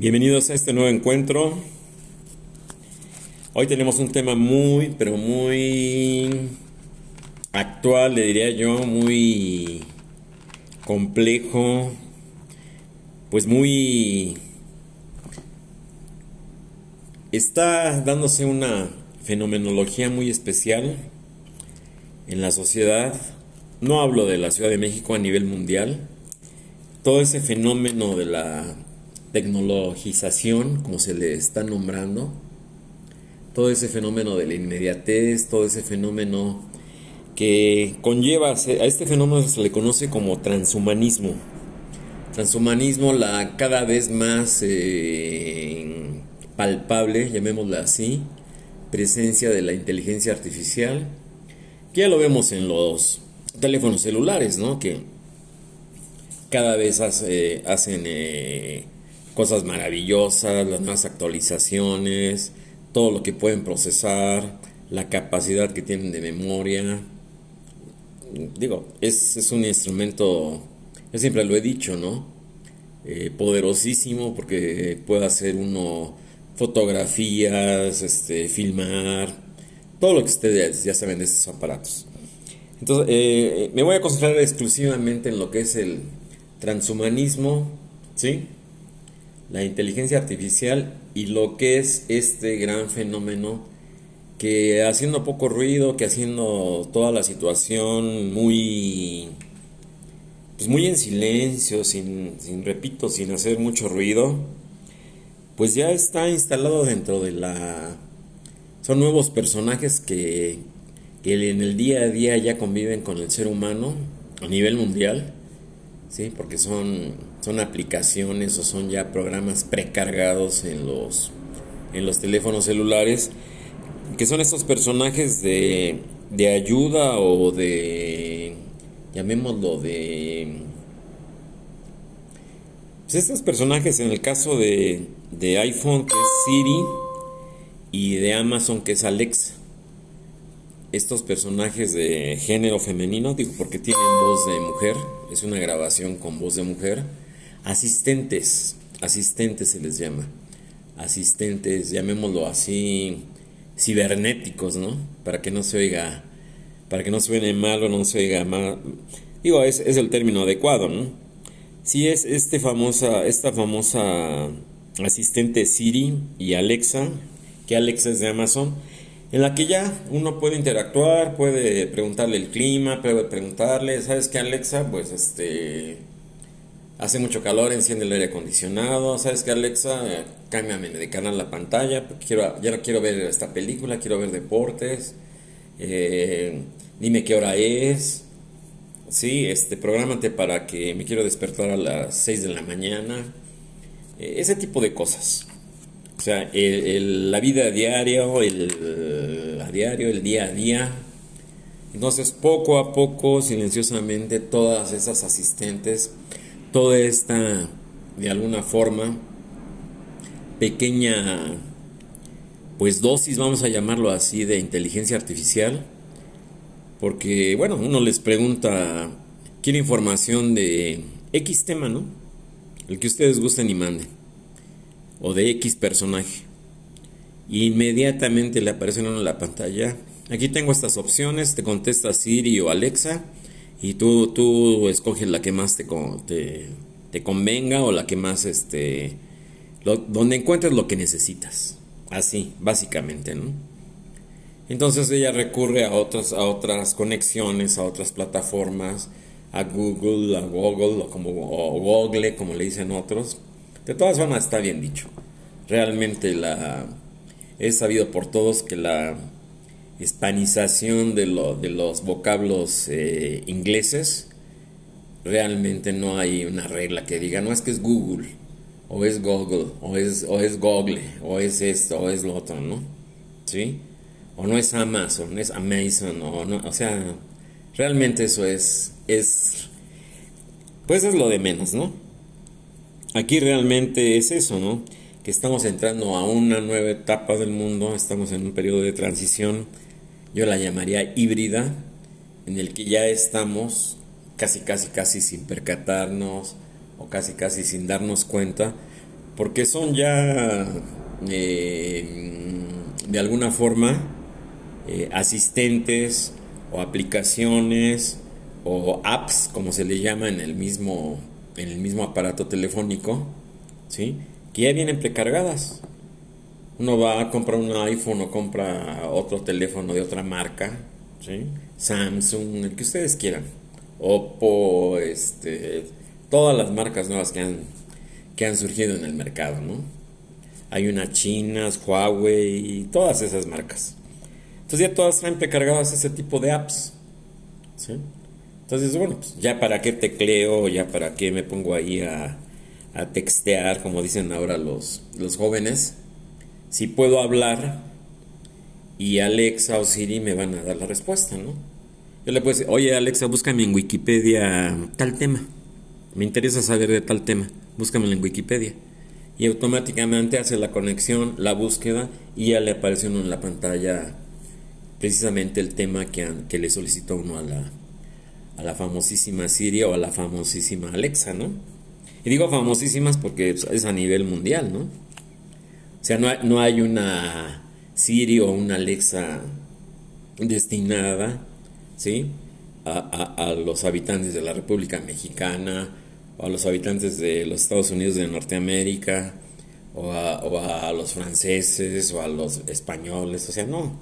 Bienvenidos a este nuevo encuentro. Hoy tenemos un tema muy, pero muy actual, le diría yo, muy complejo, pues muy... Está dándose una fenomenología muy especial en la sociedad. No hablo de la Ciudad de México a nivel mundial. Todo ese fenómeno de la tecnologización, como se le está nombrando, todo ese fenómeno de la inmediatez, todo ese fenómeno que conlleva, a este fenómeno se le conoce como transhumanismo. Transhumanismo, la cada vez más eh, palpable, llamémosla así, presencia de la inteligencia artificial, que ya lo vemos en los teléfonos celulares, ¿no? Que cada vez hacen eh, cosas maravillosas, las nuevas actualizaciones, todo lo que pueden procesar, la capacidad que tienen de memoria. Digo, es, es un instrumento, yo siempre lo he dicho, ¿no? Eh, poderosísimo porque puede hacer uno fotografías, este, filmar, todo lo que ustedes ya saben de estos aparatos. Entonces, eh, me voy a concentrar exclusivamente en lo que es el transhumanismo, ¿sí? La inteligencia artificial y lo que es este gran fenómeno que haciendo poco ruido, que haciendo toda la situación muy pues muy en silencio, sin, sin repito, sin hacer mucho ruido, pues ya está instalado dentro de la son nuevos personajes que, que en el día a día ya conviven con el ser humano a nivel mundial, ¿sí? porque son son aplicaciones o son ya programas precargados en los, en los teléfonos celulares, que son estos personajes de, de ayuda o de, llamémoslo, de... Pues estos personajes en el caso de, de iPhone que es Siri y de Amazon que es Alexa. Estos personajes de género femenino, digo porque tienen voz de mujer, es una grabación con voz de mujer asistentes, asistentes se les llama, asistentes, llamémoslo así, cibernéticos, ¿no? Para que no se oiga, para que no suene mal o no se oiga mal. Digo, es, el término adecuado, ¿no? Si es este famosa, esta famosa asistente Siri y Alexa, que Alexa es de Amazon, en la que ya uno puede interactuar, puede preguntarle el clima, puede preguntarle, ¿sabes qué Alexa? Pues este hace mucho calor, enciende el aire acondicionado, ¿sabes qué Alexa? cámbiame de canal la pantalla, quiero, ya no quiero ver esta película, quiero ver deportes, eh, dime qué hora es, sí, este, prográmate para que me quiero despertar a las 6 de la mañana, eh, ese tipo de cosas. O sea, la vida diaria, el, a diario, el día a día. Entonces, poco a poco, silenciosamente, todas esas asistentes toda esta, de alguna forma, pequeña, pues dosis, vamos a llamarlo así, de inteligencia artificial, porque, bueno, uno les pregunta, quiere información de X tema, ¿no? El que ustedes gusten y manden, o de X personaje. inmediatamente le aparece en la pantalla. Aquí tengo estas opciones, te contesta Siri o Alexa y tú, tú escoges la que más te, te, te convenga o la que más, este, donde encuentres lo que necesitas. Así, básicamente, ¿no? Entonces ella recurre a otras, a otras conexiones, a otras plataformas, a Google, a Google, o como o Google, como le dicen otros. De todas formas está bien dicho. Realmente la es sabido por todos que la hispanización de, lo, de los vocablos eh, ingleses, realmente no hay una regla que diga, no es que es Google, o es Google, o es, o es Google, o es esto, o es lo otro, ¿no? ¿Sí? O no es Amazon, es Amazon, o no, o sea, realmente eso es, es, pues es lo de menos, ¿no? Aquí realmente es eso, ¿no? Que estamos entrando a una nueva etapa del mundo, estamos en un periodo de transición yo la llamaría híbrida, en el que ya estamos casi, casi, casi sin percatarnos o casi, casi sin darnos cuenta, porque son ya eh, de alguna forma eh, asistentes o aplicaciones o apps, como se le llama en el mismo, en el mismo aparato telefónico, ¿sí? que ya vienen precargadas. Uno va a comprar un iPhone o compra otro teléfono de otra marca. Samsung, el que ustedes quieran, Oppo, este, todas las marcas nuevas que han, que han surgido en el mercado, ¿no? Hay unas chinas, Huawei, todas esas marcas. Entonces ya todas traen precargadas ese tipo de apps. ¿sí? Entonces, bueno, pues ya para qué tecleo, ya para qué me pongo ahí a, a textear, como dicen ahora los, los jóvenes. Si puedo hablar y Alexa o Siri me van a dar la respuesta, ¿no? Yo le puedo decir, oye Alexa, búscame en Wikipedia tal tema. Me interesa saber de tal tema. Búscamelo en Wikipedia. Y automáticamente hace la conexión, la búsqueda y ya le aparece uno en la pantalla precisamente el tema que, que le solicitó uno a la, a la famosísima Siri o a la famosísima Alexa, ¿no? Y digo famosísimas porque es a nivel mundial, ¿no? O sea, no hay, no hay una Siri o una Alexa destinada, ¿sí? A, a, los habitantes de la República Mexicana, o a los habitantes de los Estados Unidos de Norteamérica, o a, o a los franceses, o a los españoles, o sea, no,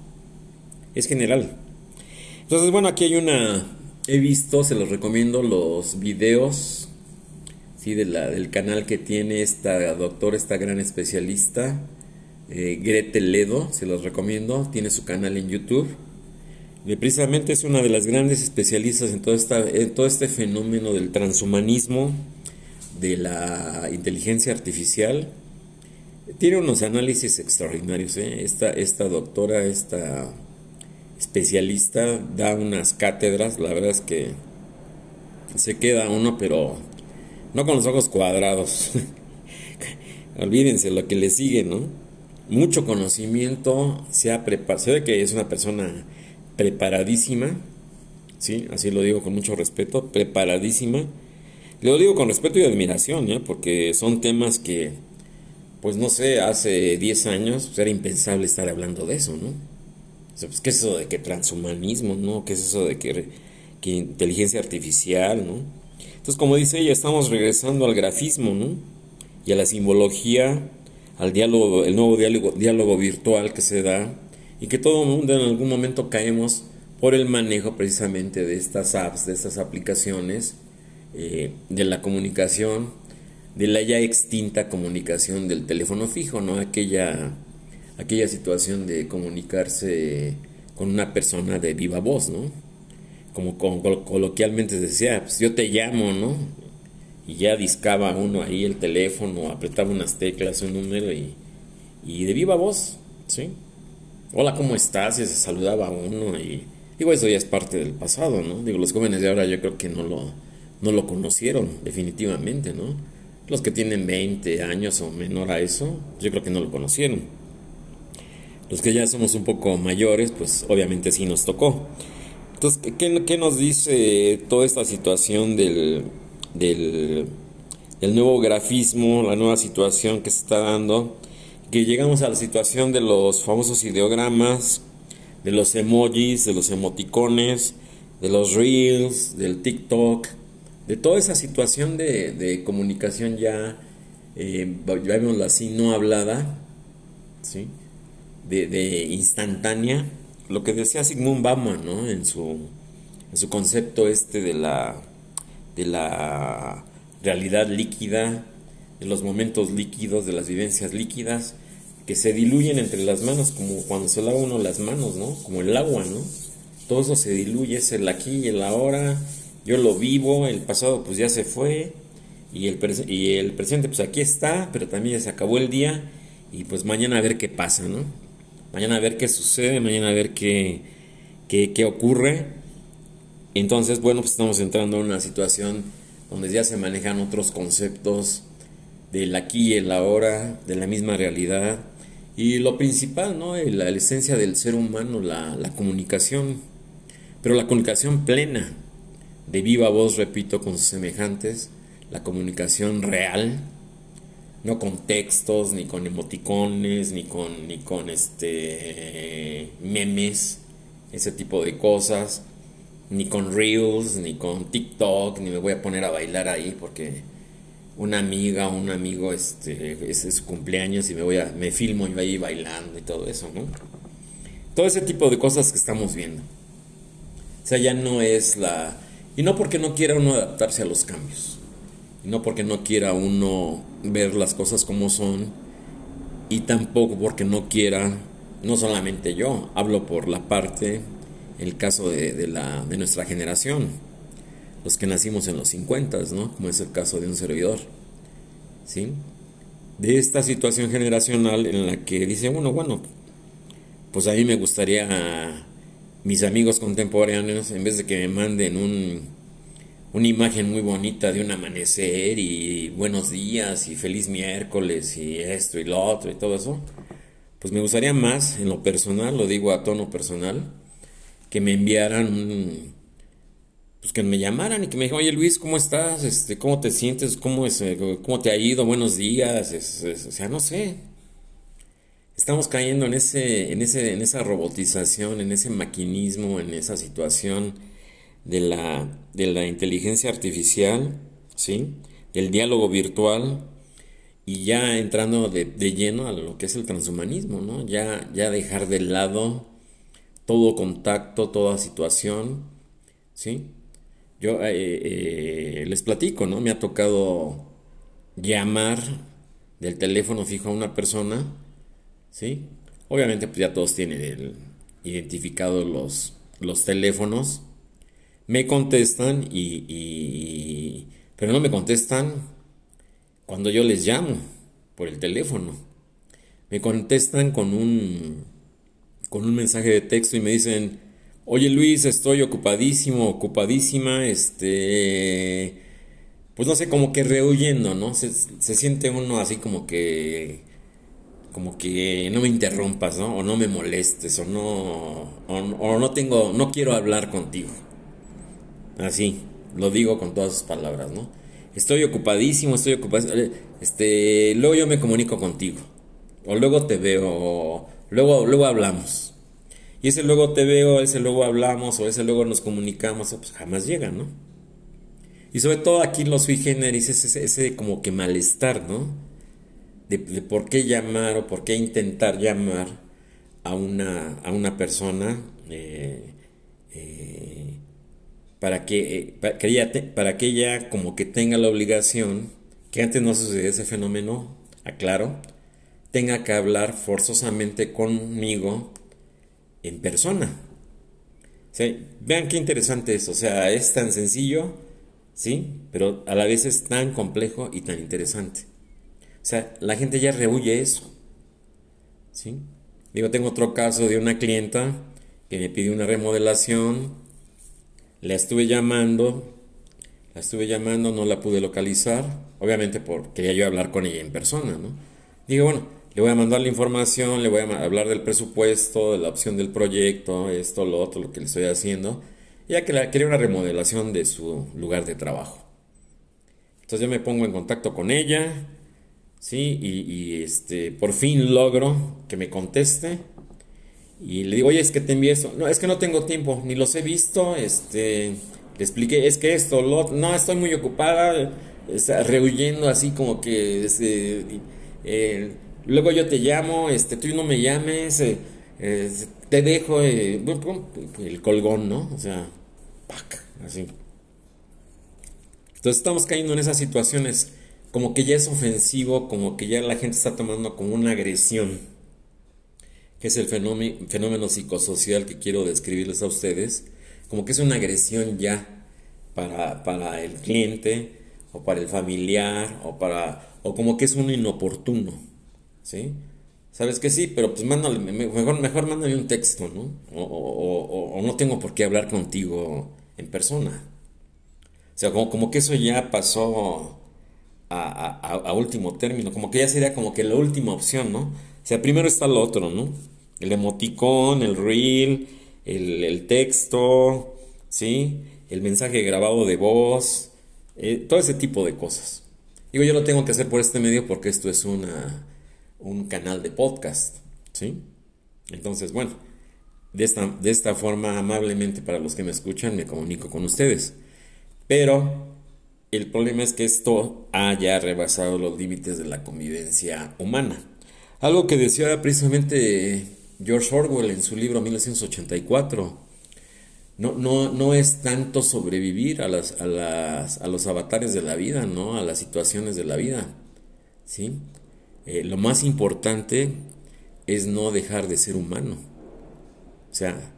es general. Entonces, bueno, aquí hay una, he visto, se los recomiendo los videos del canal que tiene esta doctora, esta gran especialista, eh, Gretel Ledo, se los recomiendo, tiene su canal en YouTube. Precisamente es una de las grandes especialistas en todo, esta, en todo este fenómeno del transhumanismo, de la inteligencia artificial. Tiene unos análisis extraordinarios. ¿eh? Esta, esta doctora, esta especialista, da unas cátedras, la verdad es que se queda uno, pero no con los ojos cuadrados. Olvídense lo que le sigue, ¿no? Mucho conocimiento, se ha preparado, se ve que es una persona preparadísima, ¿sí? Así lo digo con mucho respeto, preparadísima. Lo digo con respeto y admiración, ¿eh? Porque son temas que, pues no sé, hace 10 años pues, era impensable estar hablando de eso, ¿no? Pues, ¿Qué es eso de que transhumanismo, no? ¿Qué es eso de que, que, inteligencia artificial, no? Entonces, como dice ella, estamos regresando al grafismo, ¿no? Y a la simbología, al diálogo, el nuevo diálogo, virtual que se da y que todo el mundo en algún momento caemos por el manejo precisamente de estas apps, de estas aplicaciones, eh, de la comunicación, de la ya extinta comunicación del teléfono fijo, ¿no? Aquella aquella situación de comunicarse con una persona de viva voz, ¿no? Como, coloquialmente se decía, pues yo te llamo, ¿no? Y ya discaba uno ahí el teléfono, apretaba unas teclas, un número y, y de viva voz, ¿sí? Hola, ¿cómo estás? Y se saludaba a uno y digo, eso ya es parte del pasado, ¿no? Digo, los jóvenes de ahora yo creo que no lo, no lo conocieron definitivamente, ¿no? Los que tienen 20 años o menor a eso, yo creo que no lo conocieron. Los que ya somos un poco mayores, pues obviamente sí nos tocó. Entonces, ¿qué, nos dice toda esta situación del, del, nuevo grafismo, la nueva situación que se está dando? Que llegamos a la situación de los famosos ideogramas, de los emojis, de los emoticones, de los reels, del TikTok, de toda esa situación de, comunicación ya, eh, así, no hablada, ¿sí? de, instantánea, lo que decía Sigmund Bauman, ¿no? En su, en su concepto este de la, de la realidad líquida, de los momentos líquidos, de las vivencias líquidas, que se diluyen entre las manos, como cuando se lava uno las manos, ¿no? Como el agua, ¿no? Todo eso se diluye, es el aquí y el ahora, yo lo vivo, el pasado pues ya se fue, y el, y el presente pues aquí está, pero también ya se acabó el día, y pues mañana a ver qué pasa, ¿no? Mañana a ver qué sucede, mañana a ver qué, qué, ocurre. Entonces, bueno, pues estamos entrando en una situación donde ya se manejan otros conceptos del aquí y el ahora, de la misma realidad. Y lo principal, ¿no? La, esencia del ser humano, la, la, comunicación, pero la comunicación plena, de viva voz, repito, con sus semejantes, la comunicación real, no con textos, ni con emoticones, ni con, ni con este, memes, ese tipo de cosas, ni con reels, ni con TikTok, ni me voy a poner a bailar ahí porque una amiga o un amigo este, es su cumpleaños y me voy a, me filmo yo ahí bailando y todo eso, ¿no? Todo ese tipo de cosas que estamos viendo. O sea, ya no es la... Y no porque no quiera uno adaptarse a los cambios no porque no quiera uno ver las cosas como son y tampoco porque no quiera, no solamente yo, hablo por la parte, el caso de, la, de nuestra generación, los que nacimos en los 50, ¿no? como es el caso de un servidor, ¿sí? de esta situación generacional en la que dice uno, bueno, pues a mí me gustaría mis amigos contemporáneos, en vez de que me manden un una imagen muy bonita de un amanecer y buenos días y feliz miércoles y esto y lo otro y todo eso, pues me gustaría más, en lo personal, lo digo a tono personal, que me enviaran pues que me llamaran y que me dijeran, oye Luis, ¿cómo estás? Este, ¿Cómo te sientes? ¿Cómo, es, cómo te ha ido? Buenos días. o sea, no sé. Estamos cayendo en, ese, en, ese, en esa robotización, en ese maquinismo, en esa situación de la, de la inteligencia artificial, ¿sí? del diálogo virtual y ya entrando de, lleno a lo que es el transhumanismo, ¿no? ya, ya dejar de lado todo contacto, toda situación. ¿sí? Yo eh, eh, les platico, ¿no? me ha tocado llamar del teléfono fijo a una persona, ¿sí? Obviamente pues ya todos tienen identificados los, los teléfonos, me contestan y, pero no me contestan cuando yo les llamo por el teléfono. Me contestan con un con un mensaje de texto y me dicen, "Oye Luis, estoy ocupadísimo, ocupadísima, este pues no sé, como que rehuyendo, ¿no? Se, siente uno así como que como que no me interrumpas, ¿no? O no me molestes, o no, o no tengo, no quiero hablar contigo. Así, lo digo con todas sus palabras, ¿no? Estoy ocupadísimo, estoy ocupado. Este, luego yo me comunico contigo. O luego te veo, luego, luego hablamos. Y ese luego te veo, ese luego hablamos, o ese luego nos comunicamos, pues jamás llega, ¿no? Y sobre todo aquí los sui generis, ese, ese como que malestar, ¿no? De, por qué llamar o por qué intentar llamar a una, a una persona eh, eh, para que, eh, para ella para que ella como que tenga la obligación, que antes no sucedía ese fenómeno, aclaro, tenga que hablar forzosamente conmigo en persona. vean qué interesante es, o sea, es tan sencillo, ¿sí? Pero a la vez es tan complejo y tan interesante. O sea, la gente ya rehuye eso, ¿sí? Digo, tengo otro caso de una clienta que me pidió una remodelación, la estuve llamando, la estuve llamando, no la pude localizar, obviamente porque quería yo hablar con ella en persona, ¿no? Digo, bueno, le voy a mandar la información, le voy a hablar del presupuesto, de la opción del proyecto, esto, lo otro, lo que le estoy haciendo, ya que la, quería una remodelación de su lugar de trabajo. Entonces yo me pongo en contacto con ella, ¿sí? Y, y este, por fin logro que me conteste y le digo, oye, es que te envié eso. No, es que no tengo tiempo, ni los he visto. Este, le expliqué, es que esto, lo, no, estoy muy ocupada, rehuyendo así como que, este, eh, luego yo te llamo, este, tú no me llames, eh, eh, te dejo, el colgón, ¿no? O sea, pac, así. Entonces estamos cayendo en esas situaciones como que ya es ofensivo, como que ya la gente está tomando como una agresión es el fenómeno, psicosocial que quiero describirles a ustedes, como que es una agresión ya para, el cliente o para el familiar o para o como que es un inoportuno, ¿sí? Sabes que sí, pero pues mándale, mejor, mejor mándame un texto, ¿no? O, no tengo por qué hablar contigo en persona. O sea, como, como que eso ya pasó a, a, último término, como que ya sería como que la última opción, ¿no? O sea, primero está lo otro, ¿no? El emoticón, el reel, el, texto, ¿sí? El mensaje grabado de voz, eh, todo ese tipo de cosas. Digo, yo lo tengo que hacer por este medio porque esto es una, un canal de podcast, ¿sí? Entonces, bueno, de esta, de esta forma, amablemente para los que me escuchan, me comunico con ustedes. Pero el problema es que esto haya rebasado los límites de la convivencia humana. Algo que decía precisamente George Orwell en su libro 1984. No, no, no es tanto sobrevivir a, las, a, las, a los avatares de la vida, ¿no? a las situaciones de la vida. ¿sí? Eh, lo más importante es no dejar de ser humano. O sea,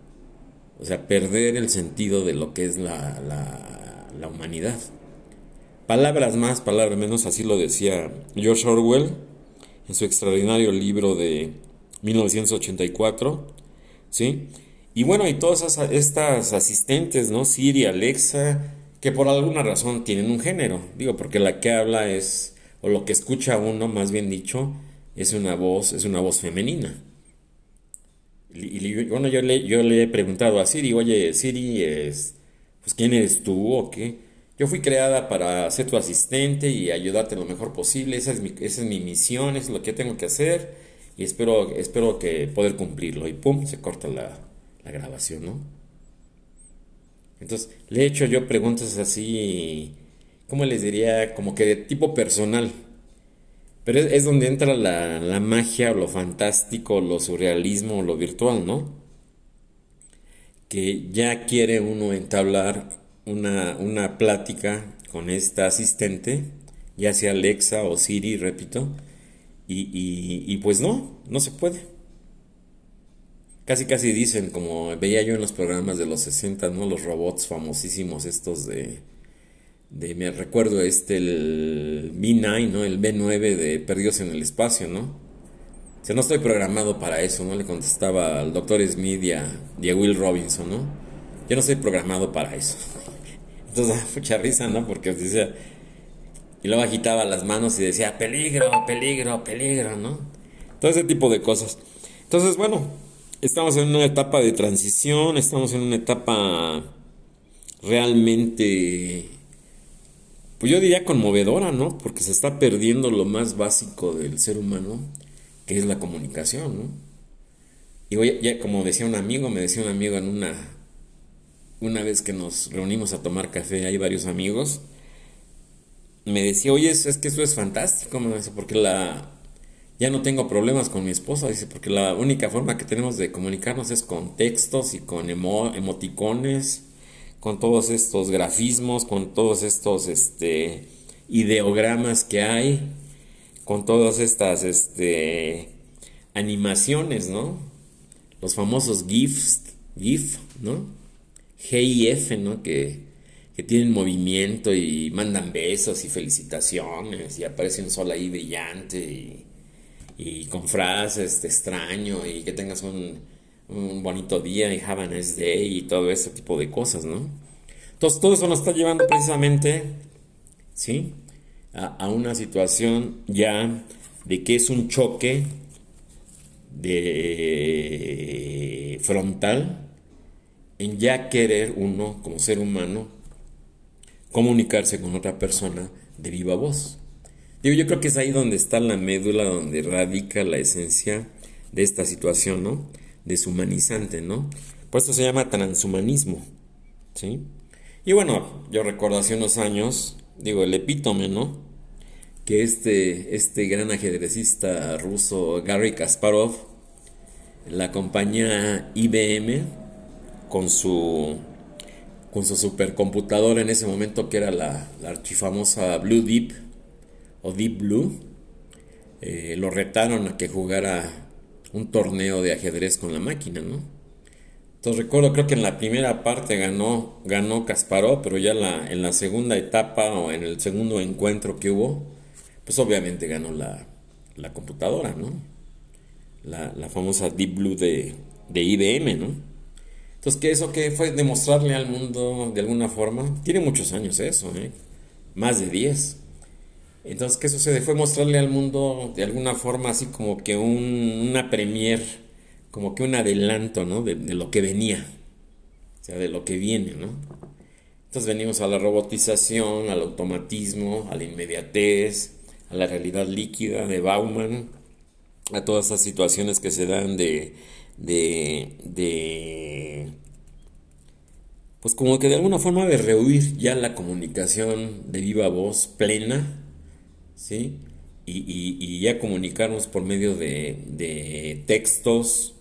o sea perder el sentido de lo que es la, la humanidad. Palabras más, palabras menos, así lo decía George Orwell en su extraordinario libro de 1984, ¿sí? Y bueno, y todas estas asistentes, ¿no? Siri, Alexa, que por alguna razón tienen un género, digo, porque la que habla es, o lo que escucha uno, más bien dicho, es una voz, es una voz femenina. Y, bueno, yo le, yo le he preguntado a Siri, oye, Siri, es, pues, ¿quién eres tú o qué? Yo fui creada para ser tu asistente y ayudarte lo mejor posible. Esa es mi, esa es mi misión, es lo que tengo que hacer y espero, espero que poder cumplirlo. Y pum, se corta la, grabación, ¿no? Entonces, le he hecho yo preguntas así, ¿cómo les diría? Como que de tipo personal. Pero es, donde entra la, la, magia, lo fantástico, lo surrealismo, lo virtual, ¿no? Que ya quiere uno entablar una, plática con esta asistente, ya sea Alexa o Siri, repito, y, pues no, no se puede. Casi casi dicen, como veía yo en los programas de los 60, ¿no? Los robots famosísimos estos de... de me recuerdo este, el B9, ¿no? El B9 de Perdidos en el Espacio, ¿no? O sea, no estoy programado para eso, ¿no? Le contestaba al doctor Smith y a, y a Will Robinson, ¿no? Yo no estoy programado para eso. Entonces da mucha risa, ¿no? Porque decía, y luego agitaba las manos y decía, peligro, peligro, peligro, ¿no? Todo ese tipo de cosas. Entonces, bueno, estamos en una etapa de transición, estamos en una etapa realmente, pues yo diría conmovedora, ¿no? Porque se está perdiendo lo más básico del ser humano, que es la comunicación, ¿no? Y hoy, ya como decía un amigo, me decía un amigo en una una vez que nos reunimos a tomar café, hay varios amigos, me decía, oye, es, que eso es fantástico, me dice, porque la, ya no tengo problemas con mi esposa, dice, porque la única forma que tenemos de comunicarnos es con textos y con emoticones, con todos estos grafismos, con todos estos este, ideogramas que hay, con todas estas este, animaciones, ¿no? Los famosos GIFs, GIF, ¿no? G y F, ¿no? Que, tienen movimiento y mandan besos y felicitaciones y aparece un sol ahí brillante y, con frases de extraño y que tengas un, bonito día y have a nice day y todo ese tipo de cosas, ¿no? Entonces todo eso nos está llevando precisamente, ¿sí? A, una situación ya de que es un choque frontal en ya querer uno, como ser humano, comunicarse con otra persona de viva voz. Digo, yo creo que es ahí donde está la médula, donde radica la esencia de esta situación, ¿no? Deshumanizante, ¿no? Por eso se llama transhumanismo, ¿sí? Y bueno, yo recuerdo hace unos años, digo, el epítome, ¿no? Que este, este gran ajedrecista ruso, Gary Kasparov, la compañía IBM, con su con su supercomputadora en ese momento que era la, la archifamosa Blue Deep o Deep Blue eh, lo retaron a que jugara un torneo de ajedrez con la máquina no entonces recuerdo creo que en la primera parte ganó ganó Kasparov pero ya la, en la segunda etapa o en el segundo encuentro que hubo pues obviamente ganó la, la computadora no la, la famosa Deep Blue de, de IBM no entonces, ¿qué eso que fue demostrarle al mundo de alguna forma? Tiene muchos años eso, ¿eh? Más de 10. Entonces, ¿qué sucede? Fue mostrarle al mundo de alguna forma así como que un, una premier, como que un adelanto, ¿no? De, lo que venía, o sea, de lo que viene, ¿no? Entonces venimos a la robotización, al automatismo, a la inmediatez, a la realidad líquida de Bauman, a todas esas situaciones que se dan de, de, de pues como que de alguna forma de rehuir ya la comunicación de viva voz plena, ¿sí? Y, ya comunicarnos por medio de, de textos,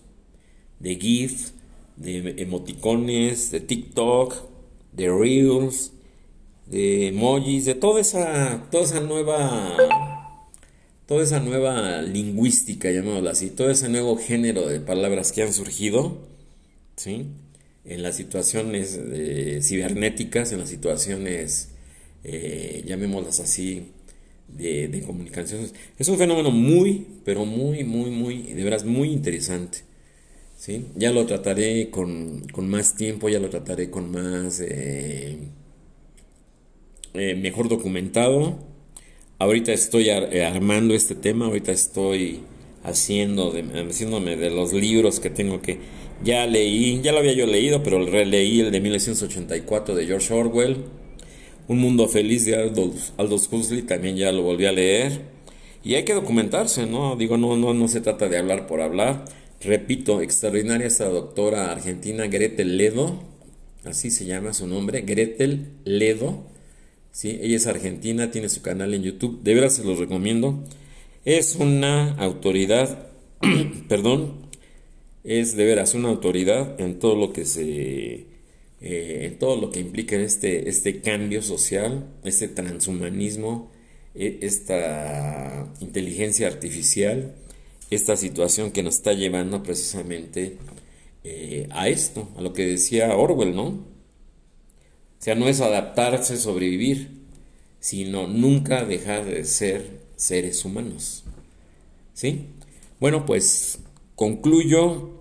de GIF, de emoticones, de TikTok, de Reels, de emojis, de toda esa, toda esa nueva, toda esa nueva lingüística, llamémosla así, todo ese nuevo género de palabras que han surgido, ¿sí? En las situaciones eh, cibernéticas, en las situaciones, eh, llamémoslas así, de, de comunicaciones. Es un fenómeno muy, pero muy, muy, muy, de veras muy interesante. ¿sí? Ya lo trataré con, más tiempo, ya lo trataré con más... Eh, mejor documentado. Ahorita estoy eh, armando este tema, ahorita estoy haciendo de, haciéndome de los libros que tengo que... Ya leí, ya lo había yo leído, pero releí el de 1984 de George Orwell. Un mundo feliz de Aldous, Aldous Huxley, también ya lo volví a leer. Y hay que documentarse, ¿no? Digo, no, no, no se trata de hablar por hablar. Repito, extraordinaria esta doctora argentina Gretel Ledo, así se llama su nombre, Gretel Ledo. ¿Sí? Ella es argentina, tiene su canal en YouTube, de veras se los recomiendo. Es una autoridad, perdón, es de veras una autoridad en todo lo que se, eh, en todo lo que implica este, este cambio social, este transhumanismo, e, esta inteligencia artificial esta situación que nos está llevando precisamente eh, a esto, a lo que decía Orwell, ¿no? O sea, no es adaptarse, sobrevivir, sino nunca dejar de ser seres humanos. ¿Sí? Bueno, pues concluyo,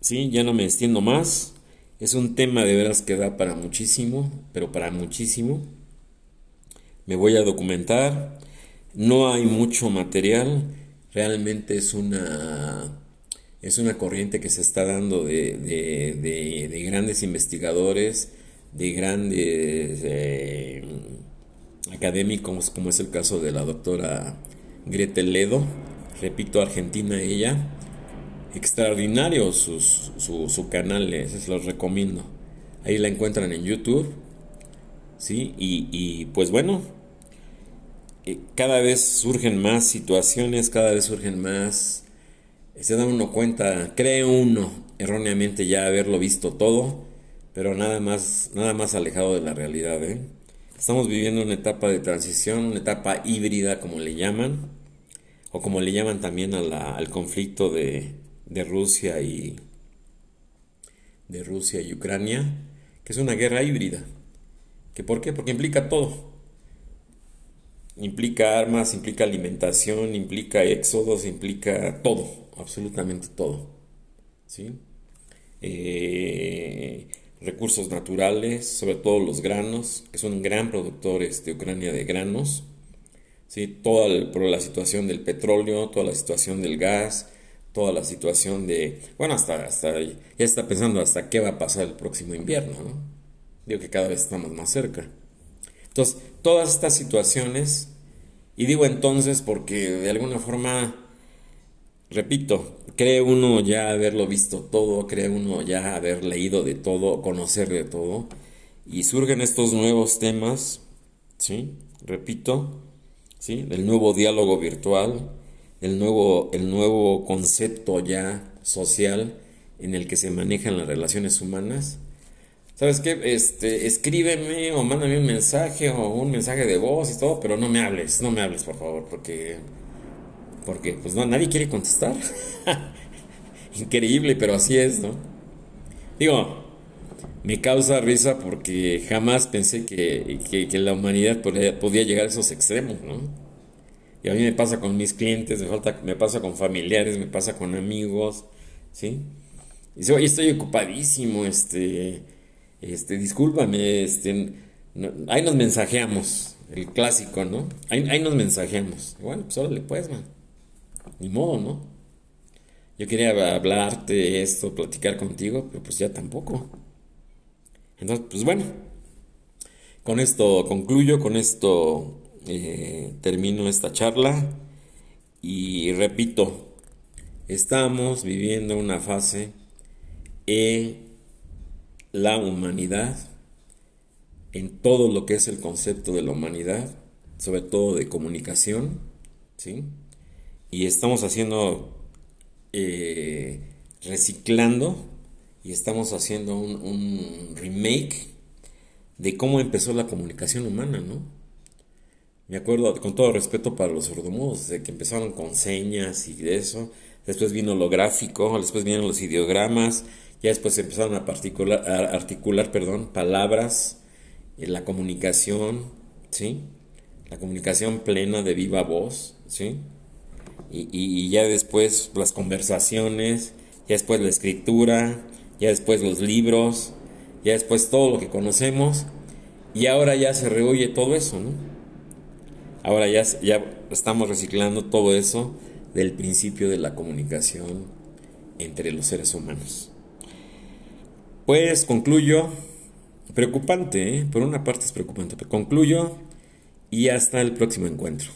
¿sí? Ya no me extiendo más. Es un tema de veras que da para muchísimo, pero para muchísimo. Me voy a documentar. No hay mucho material realmente es una, es una corriente que se está dando de, grandes investigadores, de grandes eh, académicos, como es el caso de la doctora Gretel Ledo, repito, argentina ella, extraordinario su, su canal, les los recomiendo. Ahí la encuentran en YouTube, ¿sí? Y, y pues bueno, cada vez surgen más situaciones, cada vez surgen más, se da uno cuenta, cree uno erróneamente ya haberlo visto todo, pero nada más, nada más alejado de la realidad. ¿eh? Estamos viviendo una etapa de transición, una etapa híbrida como le llaman, o como le llaman también al conflicto de, de Rusia y de Rusia y Ucrania, que es una guerra híbrida. ¿Que ¿Por qué? Porque implica todo implica armas, implica alimentación, implica éxodos, implica todo, absolutamente todo. ¿sí? Eh, recursos naturales, sobre todo los granos, que son gran productor de Ucrania de granos. ¿sí? Toda la situación del petróleo, toda la situación del gas, toda la situación de... Bueno, hasta, hasta ya está pensando hasta qué va a pasar el próximo invierno. ¿no? Digo que cada vez estamos más cerca. Entonces, todas estas situaciones, y digo entonces porque de alguna forma, repito, cree uno ya haberlo visto todo, cree uno ya haber leído de todo, conocer de todo, y surgen estos nuevos temas, ¿sí? Repito, ¿sí? El nuevo diálogo virtual, el nuevo, el nuevo concepto ya social en el que se manejan las relaciones humanas, ¿sabes qué? Este, escríbeme o mándame un mensaje o un mensaje de voz y todo, pero no me hables, no me hables, por favor, porque, porque, pues no, nadie quiere contestar. Increíble, pero así es, ¿no? Digo, me causa risa porque jamás pensé que, que, la humanidad podía, podía, llegar a esos extremos, ¿no? Y a mí me pasa con mis clientes, me, falta, me pasa con familiares, me pasa con amigos, ¿sí? Y dice, estoy ocupadísimo, este este, discúlpame, este, ahí nos mensajeamos, el clásico, ¿no? Ahí, nos mensajeamos. Bueno, pues órale, pues, man. Ni modo, ¿no? Yo quería hablarte esto, platicar contigo, pero pues ya tampoco. Entonces, pues bueno, con esto concluyo, con esto eh, termino esta charla y repito, estamos viviendo una fase en la humanidad, en todo lo que es el concepto de la humanidad, sobre todo de comunicación, ¿sí? Y estamos haciendo, eh, reciclando y estamos haciendo un, un remake de cómo empezó la comunicación humana, ¿no? Me acuerdo, con todo respeto para los sordomudos, de que empezaron con señas y de eso. Después vino lo gráfico, después vinieron los ideogramas, ya después empezaron a, articular perdón, palabras, en la comunicación, ¿sí? La comunicación plena de viva voz, ¿sí? Y, y ya después las conversaciones, ya después la escritura, ya después los libros, ya después todo lo que conocemos, y ahora ya se rehuye todo eso, ¿no? Ahora ya, ya estamos reciclando todo eso del principio de la comunicación entre los seres humanos. Pues concluyo, preocupante, ¿eh? por una parte es preocupante, pero concluyo y hasta el próximo encuentro.